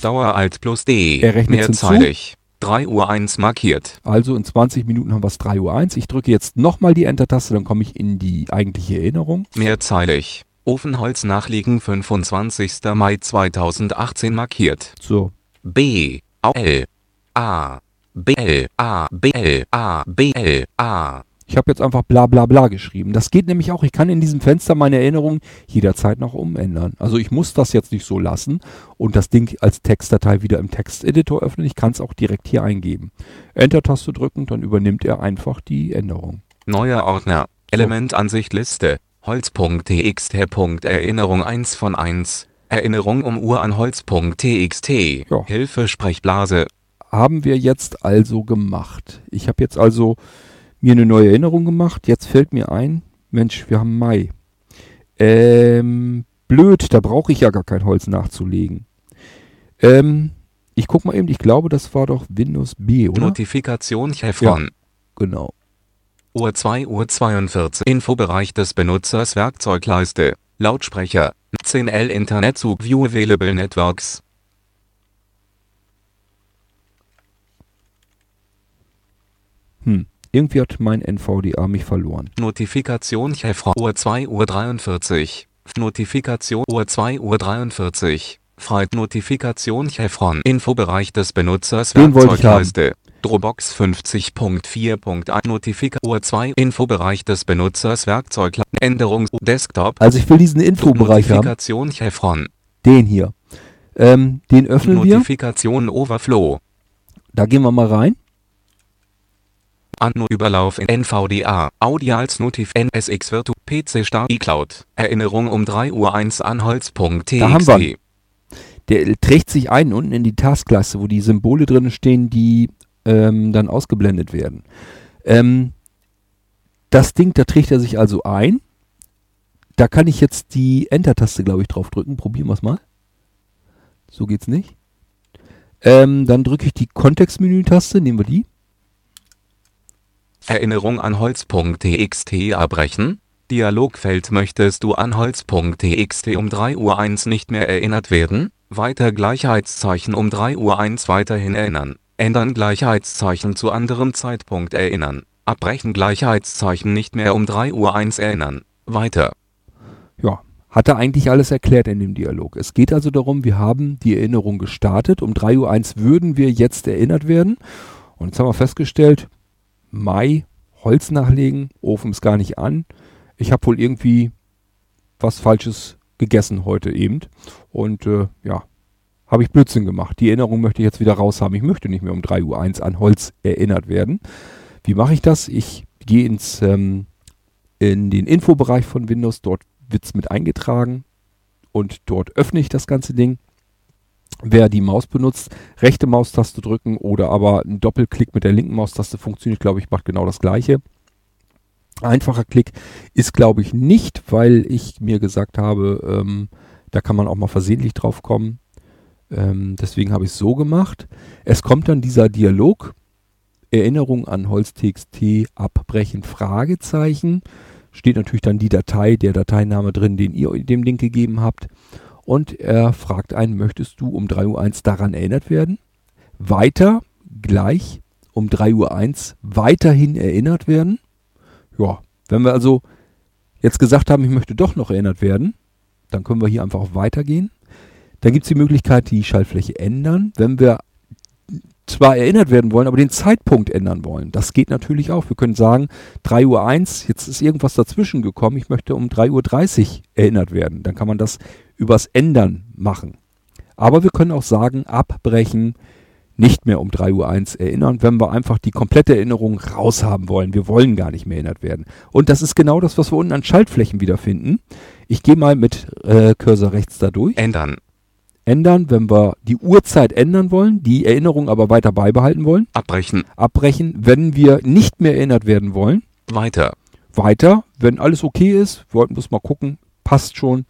Dauer Alt plus D Er rechnet hinzu. mehrzeilig 3 Uhr 1 markiert Also in 20 Minuten haben wir es 3.01 Uhr. Ich drücke jetzt nochmal die Enter-Taste, dann komme ich in die eigentliche Erinnerung. mehrzeilig Ofenholz nachliegen 25. Mai 2018 markiert So, B A L A B L A B L A B L A ich habe jetzt einfach bla bla bla geschrieben. Das geht nämlich auch. Ich kann in diesem Fenster meine Erinnerungen jederzeit noch umändern. Also ich muss das jetzt nicht so lassen und das Ding als Textdatei wieder im Texteditor öffnen. Ich kann es auch direkt hier eingeben. Enter-Taste drücken, dann übernimmt er einfach die Änderung. Neuer Ordner Element Ansicht Liste Holz.txt Erinnerung 1 von 1 Erinnerung um Uhr an Holz.txt Ja. Hilfe Sprechblase haben wir jetzt also gemacht. Ich habe jetzt also mir eine neue Erinnerung gemacht. Jetzt fällt mir ein, Mensch, wir haben Mai. Ähm, blöd, da brauche ich ja gar kein Holz nachzulegen. Ähm, ich guck mal eben, ich glaube, das war doch Windows B, oder? Notifikation Chevron Genau. Uhr 2 Uhr 42 Infobereich des Benutzers Werkzeugleiste Lautsprecher 10L Internetzug View Available Networks Hm. Irgendwie hat mein NVDA mich verloren. Notifikation Chevron Uhr 2 Uhr 43 Notifikation Uhr 2 Uhr 43 Freit Notifikation Chevron Infobereich des Benutzers Werkzeugleiste Dropbox 50.4.1 Notifikation Uhr 2 Infobereich des Benutzers Werkzeug Änderung Desktop Also ich will diesen Infobereich haben. Notifikation Chevron Den hier. Ähm, den öffnen wir. Notifikation Overflow Da gehen wir mal rein. Anno Überlauf in NVDA Audio als Notif NSX Virtu PC Start iCloud Erinnerung um 3 Uhr 1 an Holz.txt Da haben wir. Der trägt sich ein unten in die Taskleiste, wo die Symbole drin stehen, die ähm, dann ausgeblendet werden. Ähm, das Ding, da trägt er sich also ein. Da kann ich jetzt die Enter-Taste, glaube ich, drauf drücken. Probieren wir es mal. So geht's nicht. Ähm, dann drücke ich die Kontextmenü-Taste, nehmen wir die. Erinnerung an Holz.txt abbrechen Dialogfeld Möchtest du an Holz.txt um 3.01 Uhr nicht mehr erinnert werden? Weiter Gleichheitszeichen um 3.01 Uhr weiterhin erinnern. Ändern Gleichheitszeichen zu anderem Zeitpunkt erinnern. Abbrechen Gleichheitszeichen nicht mehr um 3.01 Uhr erinnern. Weiter. Ja, hat er eigentlich alles erklärt in dem Dialog. Es geht also darum, wir haben die Erinnerung gestartet. Um 3.01 Uhr würden wir jetzt erinnert werden. Und jetzt haben wir festgestellt, Mai, Holz nachlegen, Ofen ist gar nicht an. Ich habe wohl irgendwie was Falsches gegessen heute eben. Und äh, ja, habe ich Blödsinn gemacht. Die Erinnerung möchte ich jetzt wieder raus haben. Ich möchte nicht mehr um 3.01 Uhr an Holz erinnert werden. Wie mache ich das? Ich gehe ins ähm, in den Infobereich von Windows. Dort wird es mit eingetragen und dort öffne ich das ganze Ding. Wer die Maus benutzt, rechte Maustaste drücken oder aber ein Doppelklick mit der linken Maustaste funktioniert, glaube ich, macht genau das gleiche. Einfacher Klick ist, glaube ich, nicht, weil ich mir gesagt habe, ähm, da kann man auch mal versehentlich drauf kommen. Ähm, deswegen habe ich es so gemacht. Es kommt dann dieser Dialog. Erinnerung an Holz.txt abbrechen, Fragezeichen. Steht natürlich dann die Datei, der Dateiname drin, den ihr dem Ding gegeben habt. Und er fragt einen, möchtest du um 3.01 Uhr daran erinnert werden? Weiter, gleich um 3.01 Uhr weiterhin erinnert werden. Ja, wenn wir also jetzt gesagt haben, ich möchte doch noch erinnert werden, dann können wir hier einfach auf Weitergehen. Dann gibt es die Möglichkeit, die Schaltfläche ändern. Wenn wir zwar erinnert werden wollen, aber den Zeitpunkt ändern wollen. Das geht natürlich auch. Wir können sagen, 3.01 Uhr, jetzt ist irgendwas dazwischen gekommen, ich möchte um 3.30 Uhr erinnert werden. Dann kann man das übers Ändern machen. Aber wir können auch sagen, abbrechen, nicht mehr um 3.01 Uhr erinnern, wenn wir einfach die komplette Erinnerung raushaben wollen. Wir wollen gar nicht mehr erinnert werden. Und das ist genau das, was wir unten an Schaltflächen wiederfinden. Ich gehe mal mit äh, Cursor rechts da durch. Ändern ändern, wenn wir die Uhrzeit ändern wollen, die Erinnerung aber weiter beibehalten wollen. Abbrechen. Abbrechen, wenn wir nicht mehr erinnert werden wollen. Weiter. Weiter, wenn alles okay ist, wollten wir es mal gucken, passt schon.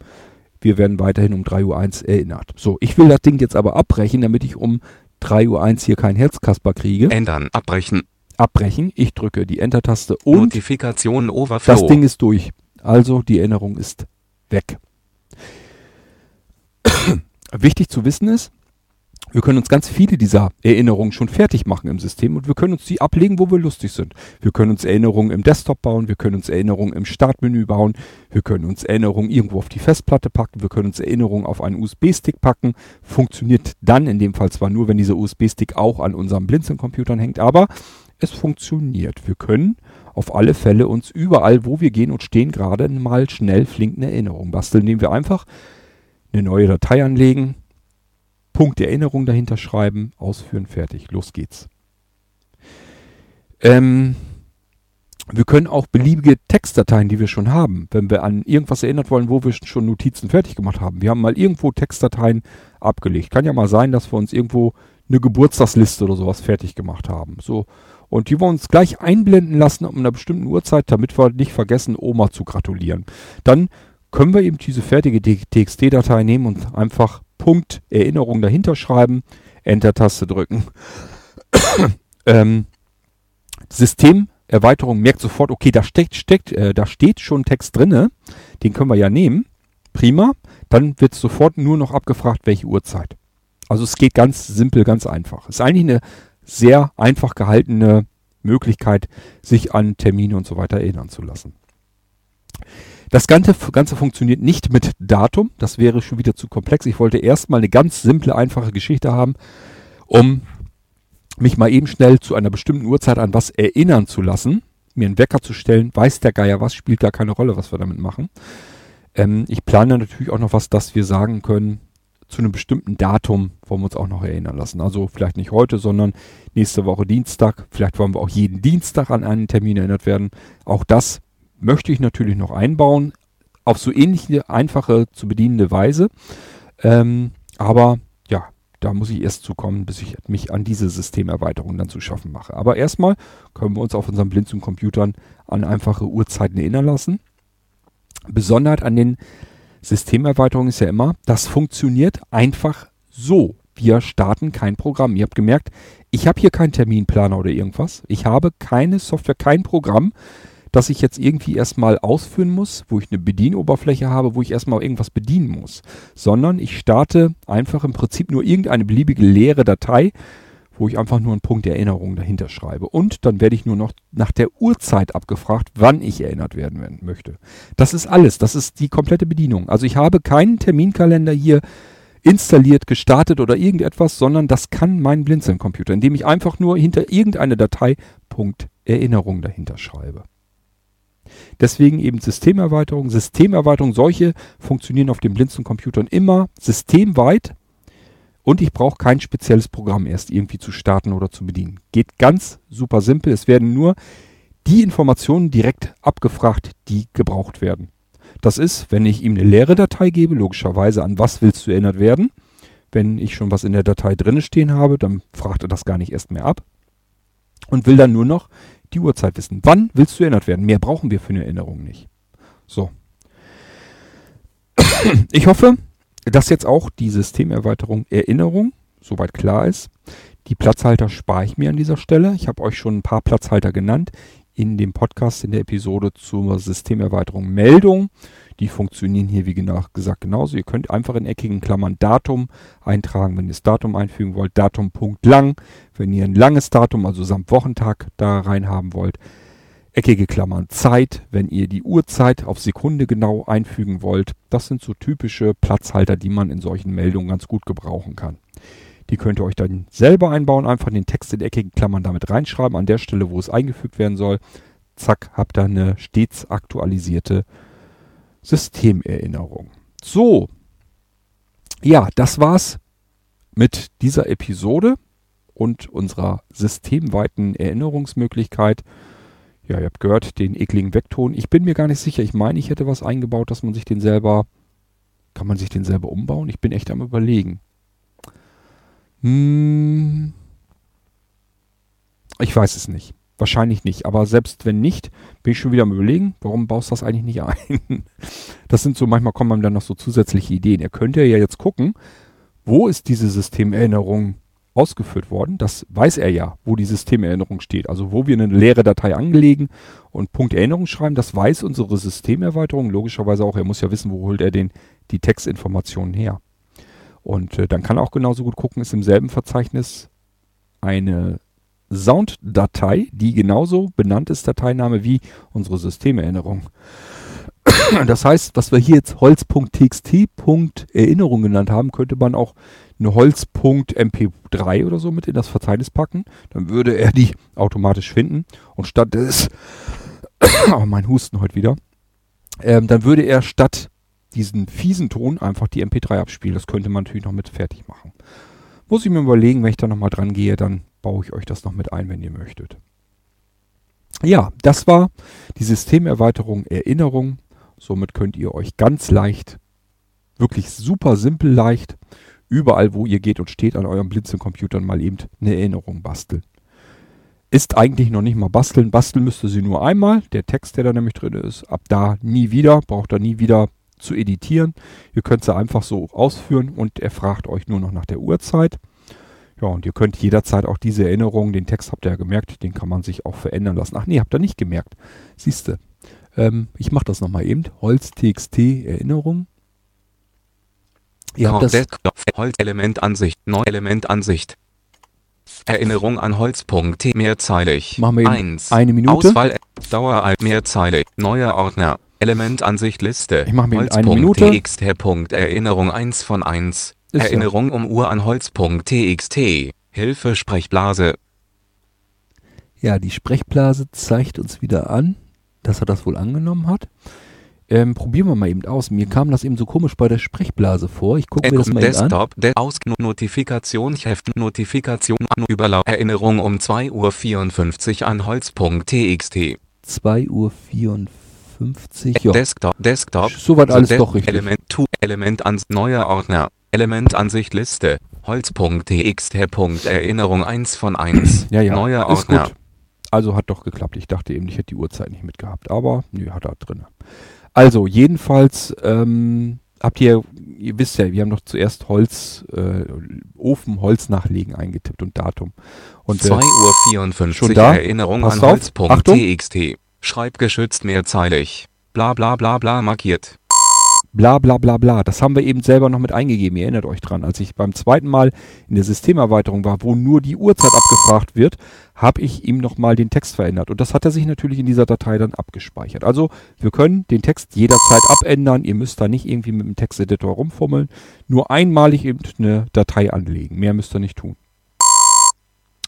Wir werden weiterhin um 3.01 Uhr erinnert. So, ich will das Ding jetzt aber abbrechen, damit ich um 3.01 Uhr hier kein Herzkasper kriege. Ändern, abbrechen. Abbrechen. Ich drücke die Enter-Taste und Notifikation Overflow. das Ding ist durch. Also die Erinnerung ist weg. Wichtig zu wissen ist, wir können uns ganz viele dieser Erinnerungen schon fertig machen im System und wir können uns die ablegen, wo wir lustig sind. Wir können uns Erinnerungen im Desktop bauen, wir können uns Erinnerungen im Startmenü bauen, wir können uns Erinnerungen irgendwo auf die Festplatte packen, wir können uns Erinnerungen auf einen USB-Stick packen. Funktioniert dann in dem Fall zwar nur, wenn dieser USB-Stick auch an unserem Blinzeln-Computern hängt, aber es funktioniert. Wir können auf alle Fälle uns überall, wo wir gehen und stehen, gerade mal schnell flink eine Erinnerung basteln, indem wir einfach eine neue Datei anlegen, Punkt Erinnerung dahinter schreiben, ausführen, fertig, los geht's. Ähm, wir können auch beliebige Textdateien, die wir schon haben, wenn wir an irgendwas erinnert wollen, wo wir schon Notizen fertig gemacht haben. Wir haben mal irgendwo Textdateien abgelegt. Kann ja mal sein, dass wir uns irgendwo eine Geburtstagsliste oder sowas fertig gemacht haben. So. Und die wollen uns gleich einblenden lassen um einer bestimmten Uhrzeit, damit wir nicht vergessen, Oma zu gratulieren. Dann können wir eben diese fertige TXT-Datei nehmen und einfach Punkt Erinnerung dahinter schreiben, Enter-Taste drücken. ähm, Systemerweiterung merkt sofort, okay, da steckt, steckt, äh, da steht schon Text drinne, den können wir ja nehmen. Prima. Dann wird sofort nur noch abgefragt, welche Uhrzeit. Also es geht ganz simpel, ganz einfach. Ist eigentlich eine sehr einfach gehaltene Möglichkeit, sich an Termine und so weiter erinnern zu lassen. Das Ganze, Ganze funktioniert nicht mit Datum. Das wäre schon wieder zu komplex. Ich wollte erstmal eine ganz simple, einfache Geschichte haben, um mich mal eben schnell zu einer bestimmten Uhrzeit an was erinnern zu lassen, mir einen Wecker zu stellen, weiß der Geier was, spielt gar keine Rolle, was wir damit machen. Ähm, ich plane natürlich auch noch was, dass wir sagen können, zu einem bestimmten Datum wollen wir uns auch noch erinnern lassen. Also vielleicht nicht heute, sondern nächste Woche Dienstag. Vielleicht wollen wir auch jeden Dienstag an einen Termin erinnert werden. Auch das möchte ich natürlich noch einbauen, auf so ähnliche, einfache zu bedienende Weise. Ähm, aber ja, da muss ich erst zukommen, bis ich mich an diese Systemerweiterung dann zu schaffen mache. Aber erstmal können wir uns auf unseren Blinzeln-Computern an einfache Uhrzeiten erinnern lassen. Besonderheit an den Systemerweiterungen ist ja immer, das funktioniert einfach so. Wir starten kein Programm. Ihr habt gemerkt, ich habe hier keinen Terminplaner oder irgendwas. Ich habe keine Software, kein Programm, dass ich jetzt irgendwie erstmal ausführen muss, wo ich eine Bedienoberfläche habe, wo ich erstmal irgendwas bedienen muss, sondern ich starte einfach im Prinzip nur irgendeine beliebige leere Datei, wo ich einfach nur einen Punkt Erinnerung dahinter schreibe. Und dann werde ich nur noch nach der Uhrzeit abgefragt, wann ich erinnert werden möchte. Das ist alles. Das ist die komplette Bedienung. Also ich habe keinen Terminkalender hier installiert, gestartet oder irgendetwas, sondern das kann mein Blinzeln-Computer, indem ich einfach nur hinter irgendeine Datei Punkt Erinnerung dahinter schreibe. Deswegen eben Systemerweiterung. Systemerweiterung, solche funktionieren auf den Blinzeln-Computern immer systemweit und ich brauche kein spezielles Programm erst irgendwie zu starten oder zu bedienen. Geht ganz super simpel. Es werden nur die Informationen direkt abgefragt, die gebraucht werden. Das ist, wenn ich ihm eine leere Datei gebe, logischerweise an was willst du erinnert werden. Wenn ich schon was in der Datei drinne stehen habe, dann fragt er das gar nicht erst mehr ab und will dann nur noch die Uhrzeit wissen. Wann willst du erinnert werden? Mehr brauchen wir für eine Erinnerung nicht. So. Ich hoffe, dass jetzt auch die Systemerweiterung Erinnerung soweit klar ist. Die Platzhalter spare ich mir an dieser Stelle. Ich habe euch schon ein paar Platzhalter genannt in dem Podcast in der Episode zur Systemerweiterung Meldung. Die funktionieren hier wie gesagt genauso. Ihr könnt einfach in eckigen Klammern Datum eintragen, wenn ihr das Datum einfügen wollt. Datum.lang, lang. Wenn ihr ein langes Datum, also samt Wochentag, da rein haben wollt. Eckige Klammern Zeit, wenn ihr die Uhrzeit auf Sekunde genau einfügen wollt. Das sind so typische Platzhalter, die man in solchen Meldungen ganz gut gebrauchen kann. Die könnt ihr euch dann selber einbauen, einfach den Text in eckigen Klammern damit reinschreiben, an der Stelle, wo es eingefügt werden soll. Zack, habt ihr eine stets aktualisierte Systemerinnerung. So, ja, das war's mit dieser Episode und unserer systemweiten Erinnerungsmöglichkeit. Ja, ihr habt gehört, den ekligen Vekton. Ich bin mir gar nicht sicher. Ich meine, ich hätte was eingebaut, dass man sich den selber. Kann man sich den selber umbauen? Ich bin echt am Überlegen. Hm, ich weiß es nicht. Wahrscheinlich nicht. Aber selbst wenn nicht, bin ich schon wieder am überlegen, warum baust du das eigentlich nicht ein? Das sind so, manchmal kommen einem dann noch so zusätzliche Ideen. Ihr könnt ja jetzt gucken, wo ist diese Systemerinnerung ausgeführt worden? Das weiß er ja, wo die Systemerinnerung steht. Also wo wir eine leere Datei angelegen und Punkt Erinnerung schreiben, das weiß unsere Systemerweiterung logischerweise auch. Er muss ja wissen, wo holt er den, die Textinformationen her. Und äh, dann kann er auch genauso gut gucken, ist im selben Verzeichnis eine Sounddatei, die genauso benannt ist, Dateiname wie unsere Systemerinnerung. Das heißt, was wir hier jetzt holz.txt.erinnerung genannt haben, könnte man auch eine holz.mp3 oder so mit in das Verzeichnis packen. Dann würde er die automatisch finden. Und statt des, oh, mein Husten heute wieder, ähm, dann würde er statt diesen fiesen Ton einfach die MP3 abspielen. Das könnte man natürlich noch mit fertig machen. Muss ich mir überlegen, wenn ich da nochmal dran gehe, dann baue ich euch das noch mit ein, wenn ihr möchtet. Ja, das war die Systemerweiterung Erinnerung. Somit könnt ihr euch ganz leicht, wirklich super simpel leicht, überall wo ihr geht und steht an eurem Blinzeln-Computern mal eben eine Erinnerung basteln. Ist eigentlich noch nicht mal basteln. Basteln müsste sie nur einmal. Der Text, der da nämlich drin ist, ab da nie wieder, braucht er nie wieder zu editieren. Ihr könnt sie einfach so ausführen und er fragt euch nur noch nach der Uhrzeit. Ja, und ihr könnt jederzeit auch diese Erinnerung, den Text habt ihr ja gemerkt, den kann man sich auch verändern lassen. Ach nee, habt ihr nicht gemerkt. Siehste. Ähm, ich mache das nochmal eben. Holz TXT Erinnerung. Ihr habt das Holzelement Ansicht, Neuelement Ansicht. Erinnerung an Holz.t mehrzeilig. Machen wir eben Eins. eine Minute. Auswahl Dauer mehrzeilig. Neuer Ordner. Elementansicht Liste. Ich mache mir eben eine Minute. TXT. Erinnerung 1 von 1. Ist Erinnerung um Uhr an Holz.txt. Hilfe Sprechblase. Ja, die Sprechblase zeigt uns wieder an, dass er das wohl angenommen hat. Ähm, probieren wir mal eben aus. Mir kam das eben so komisch bei der Sprechblase vor. Ich gucke mir das mal eben an. Desktop, aus Notifikation, Heft, Notifikation, an Überlauf, Erinnerung um 2.54 Uhr an Holz.txt. 2.54 Uhr. Ja, Desktop, Desktop. soweit alles De- doch richtig. Element, to, Element ans neuer Ordner. Elementansicht Liste. Holz.txt. Erinnerung 1 von 1. Ja, ja, Neuer ist Ordner. gut. Also hat doch geklappt. Ich dachte eben, ich hätte die Uhrzeit nicht mitgehabt. Aber nö, hat er drin. Also, jedenfalls ähm, habt ihr, ihr wisst ja, wir haben doch zuerst Holz, äh, Ofen, Holz nachlegen eingetippt und Datum. Und äh, 2.54 Uhr schon da? Erinnerung Passt an. Holz.txt. Schreibgeschützt mehrzeilig. Bla bla bla bla markiert. Bla bla bla bla. Das haben wir eben selber noch mit eingegeben. Ihr erinnert euch dran. Als ich beim zweiten Mal in der Systemerweiterung war, wo nur die Uhrzeit abgefragt wird, habe ich ihm nochmal den Text verändert. Und das hat er sich natürlich in dieser Datei dann abgespeichert. Also wir können den Text jederzeit abändern. Ihr müsst da nicht irgendwie mit dem Texteditor rumfummeln. Nur einmalig eben eine Datei anlegen. Mehr müsst ihr nicht tun.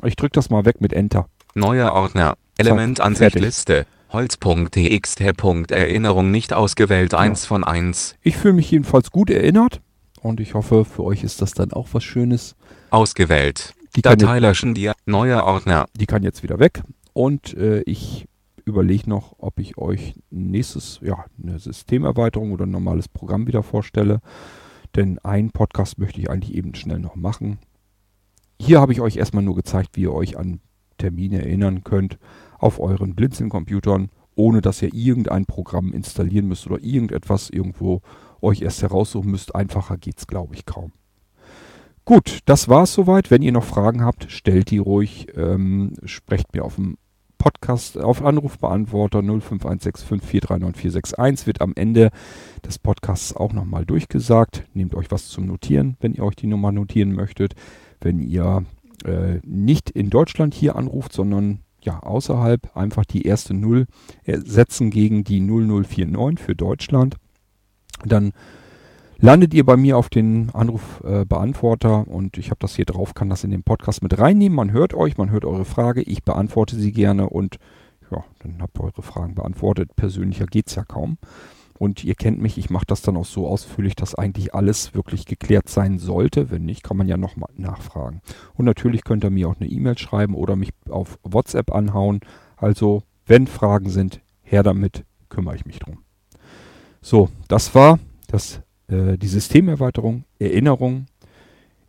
Ich drücke das mal weg mit Enter. Neuer Ordner. Elementansichtliste. Holz.txt.erinnerung nicht ausgewählt 1 von 1. Ich fühle mich jedenfalls gut erinnert. Und ich hoffe, für euch ist das dann auch was Schönes. Ausgewählt. Die Datei jetzt, löschen. Die neuer Ordner. die kann jetzt wieder weg. Und äh, ich überlege noch, ob ich euch nächstes, ja, eine Systemerweiterung oder ein normales Programm wieder vorstelle. Denn einen Podcast möchte ich eigentlich eben schnell noch machen. Hier habe ich euch erstmal nur gezeigt, wie ihr euch an Termine erinnern könnt auf euren Blinzeln-Computern, ohne dass ihr irgendein Programm installieren müsst oder irgendetwas irgendwo euch erst heraussuchen müsst. Einfacher geht's, glaube ich, kaum. Gut, das war's soweit. Wenn ihr noch Fragen habt, stellt die ruhig. Ähm, sprecht mir auf dem Podcast, auf Anrufbeantworter 051654399461 wird am Ende des Podcasts auch nochmal durchgesagt. Nehmt euch was zum Notieren, wenn ihr euch die Nummer notieren möchtet. Wenn ihr äh, nicht in Deutschland hier anruft, sondern ja, außerhalb einfach die erste Null ersetzen gegen die 0049 für Deutschland. Dann landet ihr bei mir auf den Anrufbeantworter äh, und ich habe das hier drauf, kann das in den Podcast mit reinnehmen. Man hört euch, man hört eure Frage, ich beantworte sie gerne und ja, dann habt ihr eure Fragen beantwortet. Persönlicher geht's ja kaum. Und ihr kennt mich, ich mache das dann auch so ausführlich, dass eigentlich alles wirklich geklärt sein sollte. Wenn nicht, kann man ja nochmal nachfragen. Und natürlich könnt ihr mir auch eine E-Mail schreiben oder mich auf WhatsApp anhauen. Also, wenn Fragen sind, her damit, kümmere ich mich drum. So, das war das, äh, die Systemerweiterung, Erinnerung.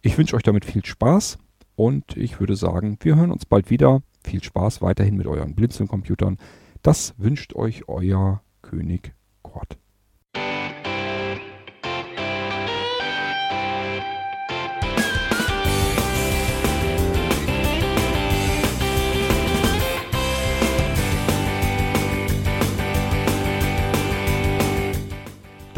Ich wünsche euch damit viel Spaß und ich würde sagen, wir hören uns bald wieder. Viel Spaß weiterhin mit euren Blinzelcomputern. Das wünscht euch euer König Kort.